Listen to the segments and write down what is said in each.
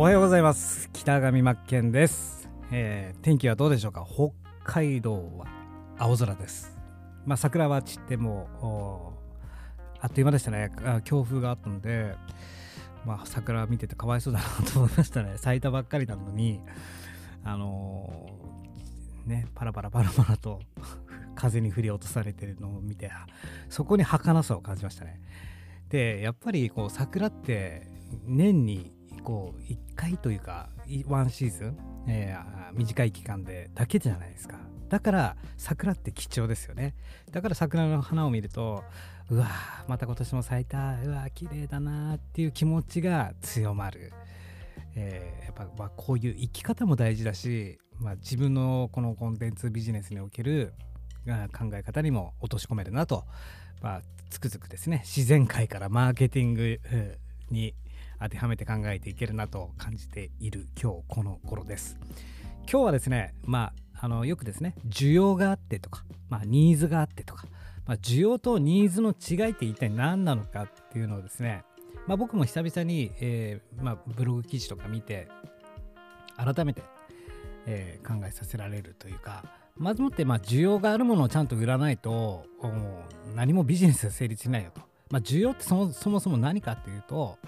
おはようございます。北上真剣です、えー、天気はどうでしょうか？北海道は青空です。まあ桜は散ってもあっという間でしたね。強風があったのでまあ桜見ててかわいそうだなと思いましたね。咲いたばっかりなのにあのー、ねパラパラパラパラと風に振り落とされてるのを見てそこに儚さを感じましたね。でやっぱりこう桜って年にこう1回というかワンシーズン、えー、短い期間でだけじゃないですか。だから桜って貴重ですよね。だから桜の花を見るとうわまた今年も咲いた。うわ綺麗だなっていう気持ちが強まる、えー、やっぱ、まあ、こういう生き方も大事だし、まあ、自分のこのコンテンツビジネスにおける考え方にも落とし込めるなと、まあ、つくづくですね。自然界からマーケティングに当てはめて考えていけるなと感じている今日この頃です。今日はですね、まあ、あのよくですね、需要があってとか、まあ、ニーズがあってとか、まあ、需要とニーズの違いって一体何なのかっていうのをですね、まあ、僕も久々に、えーまあ、ブログ記事とか見て、改めて、えー、考えさせられるというか、まずもって、まあ、需要があるものをちゃんと売らないと、何もビジネスが成立しないよと。まあ、需要ってそもそも何かっていうと、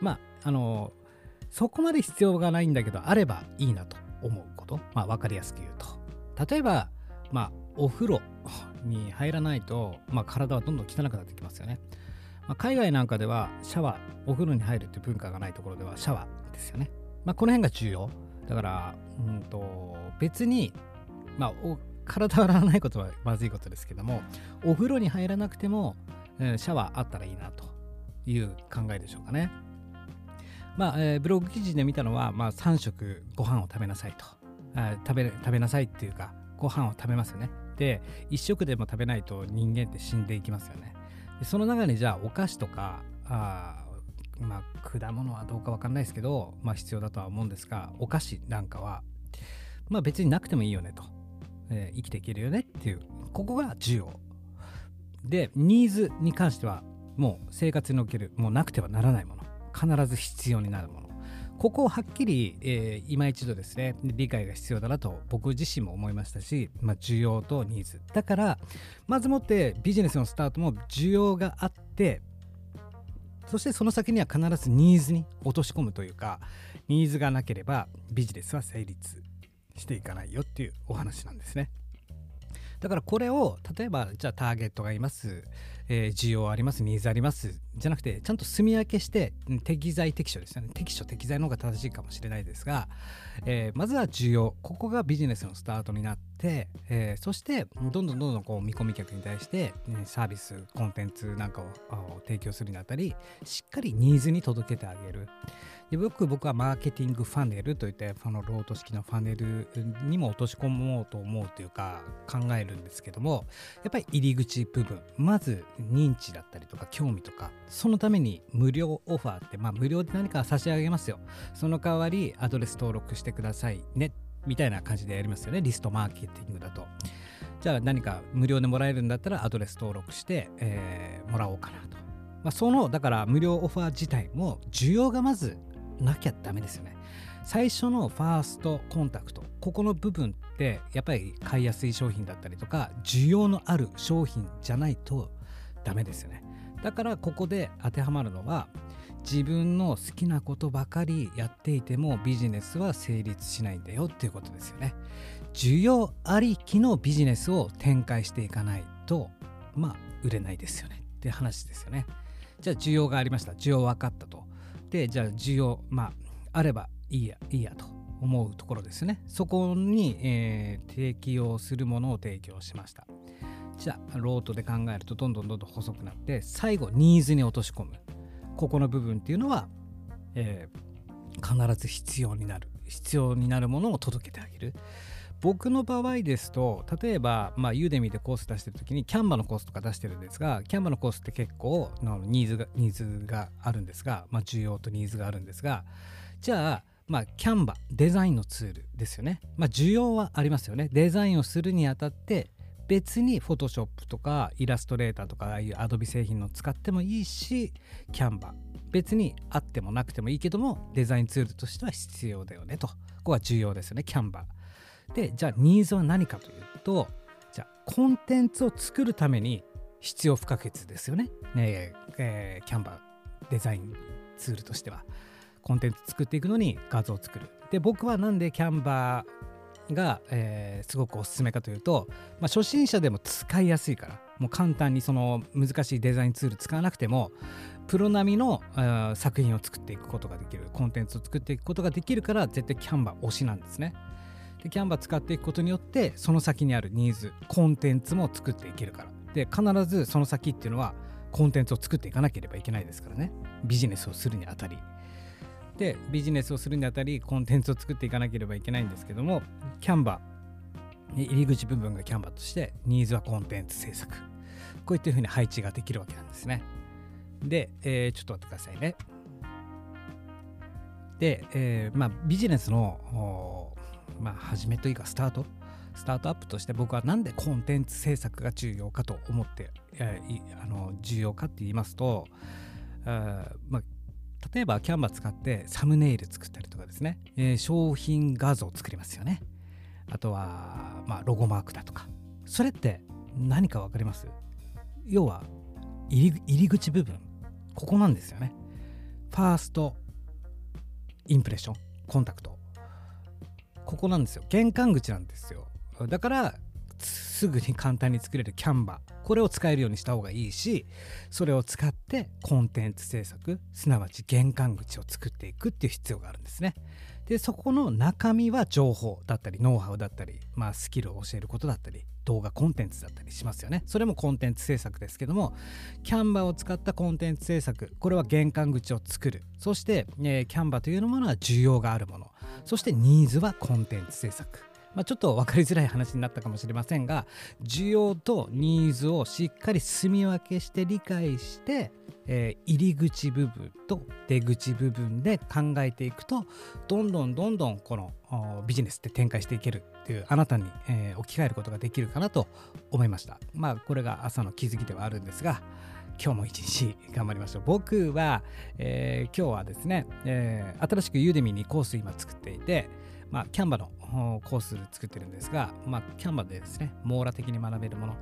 まああのそこまで必要がないんだけどあればいいなと思うこと、まあ、分かりやすく言うと。例えば、まあ、お風呂に入らないと、まあ、体はどんどん汚くなってきますよね、まあ、海外なんかではシャワーお風呂に入るっていう文化がないところではシャワーですよね、まあ、この辺が重要。だから、うんと、別に、まあ、体洗わないことはまずいことですけどもお風呂に入らなくても、えー、シャワーあったらいいなという考えでしょうかね。まあえー、ブログ記事で見たのは、まあ、3食ご飯を食べなさいと。あ食べ食べなさいっていうかご飯を食べますよね。で1食でも食べないと人間って死んでいきますよね。でその中にじゃあお菓子とかあまあ果物はどうか分かんないですけど、まあ、必要だとは思うんですがお菓子なんかはまあ別になくてもいいよねと、えー、生きていけるよねっていう。ここが需要。でニーズに関してはもう生活におけるもうなくてはならないもの。必ず必要になるもの。ここをはっきり、えー、今一度ですね理解が必要だなと僕自身も思いましたし、まあ、需要とニーズ。だからまずもってビジネスのスタートも需要があってそしてその先には必ずニーズに落とし込むというかニーズがなければビジネスは成立していかないよっていうお話なんですね。だからこれを例えばじゃあターゲットがいます、えー、需要ありますニーズあります。じゃなくてちゃんと住み分けして適材適所ですよね。適所適材の方が正しいかもしれないですが、えー、まずは需要。ここがビジネスのスタートになって、えー、そしてどんどんどんどんこう見込み客に対して、ね、サービスコンテンツなんかを提供するにあたりしっかりニーズに届けてあげる。でよく僕はマーケティングファネルといってそのロート式のファネルにも落とし込もうと思うというか考えるんですけどもやっぱり入り口部分。まず認知だったりとか興味とかそのために無料オファーってまあ無料で何か差し上げますよ。その代わりアドレス登録してくださいねみたいな感じでやりますよね。リストマーケティングだと。じゃあ何か無料でもらえるんだったらアドレス登録して、えー、もらおうかなと。まあ、そのだから無料オファー自体も需要がまずなきゃダメですよね。最初のファーストコンタクトここの部分ってやっぱり買いやすい商品だったりとか需要のある商品じゃないとダメですよね。だからここで当てはまるのは自分の好きなことばかりやっていてもビジネスは成立しないんだよっていうことですよね。需要ありきのビジネスを展開していかないとまあ売れないですよね。って話ですよね。じゃあ需要がありました。需要分かったと。でじゃあ需要まああればいいやいいやと。思うところですね。そこに、えー、提供するものを提供しました。じゃあロートで考えるとどんどんどんどん細くなって最後ニーズに落とし込むここの部分っていうのは、えー、必ず必要になる必要になるものを届けてあげる僕の場合ですと例えば、まあ、ユーデミでコース出してる時にキャンバのコースとか出してるんですがキャンバのコースって結構のニーズがニーズがあるんですが、まあ、需要とニーズがあるんですがじゃあまあ、キャンバデザインのツールですよね。まあ、需要はありますよね。デザインをするにあたって別にフォトショップとかイラストレーターとかああいうアドビ製品の使ってもいいしキャンバー。別にあってもなくてもいいけどもデザインツールとしては必要だよねと。ここは重要ですよねキャンバー。でじゃあニーズは何かというとじゃあコンテンツを作るために必要不可欠ですよね。ねえー、キャンバーデザインツールとしては。コンテンツ作っていくのに画像を作る。で僕はなんでキャンバーが、えー、すごくおすすめかというと、まあ、初心者でも使いやすいからもう簡単にその難しいデザインツール使わなくてもプロ並みの作品を作っていくことができるコンテンツを作っていくことができるから絶対キャンバー推しなんですね。でキャンバー使っていくことによってその先にあるニーズコンテンツも作っていけるから。で必ずその先っていうのはコンテンツを作っていかなければいけないですからね。ビジネスをするにあたり。でビジネスをするにあたりコンテンツを作っていかなければいけないんですけどもキャンバー。入り口部分がキャンバーとしてニーズはコンテンツ制作。こういったふうに配置ができるわけなんですね。で、えー、ちょっと待ってくださいね。で、えー、まあビジネスのまあ始めというかスタート。スタートアップとして僕は何でコンテンツ制作が重要かと思って、えー、あの重要かって言いますとあまあ例えばキャンバー使ってサムネイル作ったりとかですね、えー、商品画像を作りますよね。あとは、まあ、ロゴマークだとか。それって何か分かります？要は入り入り口部分。ここなんですよね。ファーストインプレッションコンタクト。ここなんですよ。玄関口なんですよ。だからすぐに簡単に作れるキャンバー。これを使えるようにした方がいいしそれを使ってコンテンツ制作すなわち玄関口を作っていくっていう必要があるんですね。でそこの中身は情報だったりノウハウだったり、まあ、スキルを教えることだったり動画コンテンツだったりしますよね。それもコンテンツ制作ですけどもキャンバーを使ったコンテンツ制作これは玄関口を作る。そして、えー、キャンバーというものは需要があるもの。そしてニーズはコンテンツ制作。まあ、ちょっと分かりづらい話になったかもしれませんが需要とニーズをしっかり住み分けして理解して、えー、入り口部分と出口部分で考えていくとどんどんどんどんこのビジネスって展開していけるっていうあなたに、えー、置き換えることができるかなと思いました。まあこれが朝の気づきではあるんですが今日も一日頑張りましょう。僕は、えー、今日はですね、えー、新しくユーデミーにコース今作っていてまあ、キャンバのコース作ってるんですが、まあ、キャンバでですね、網羅的に学べるもの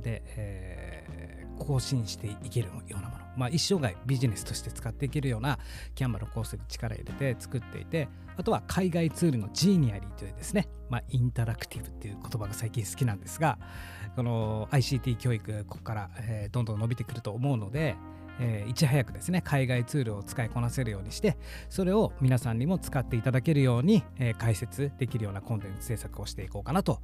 で、えー、更新していけるようなもの、まあ、一生涯ビジネスとして使っていけるようなキャンバのコースに力入れて作っていて、あとは海外ツールのジーニアリーというですね、まあ、インタラクティブっていう言葉が最近好きなんですが、この ICT 教育、ここから、えー、どんどん伸びてくると思うので、えー、いち早くですね海外ツールを使いこなせるようにしてそれを皆さんにも使っていただけるように、えー、解説できるようなコンテンツ制作をしていこうかなと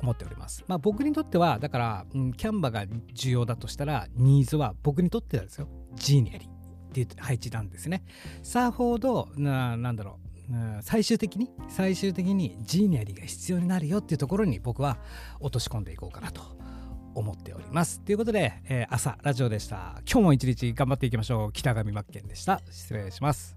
思っております。まあ、僕にとってはだから、うん、キャンバが重要だとしたらニーズは僕にとってはですよジーニアリーっていう配置なんですね。さほどななんだろう最終的に最終的にジーニアリーが必要になるよっていうところに僕は落とし込んでいこうかなと思っております。ということで、えー、朝ラジオでした。今日も一日頑張っていきましょう。北上真剣でした。失礼します。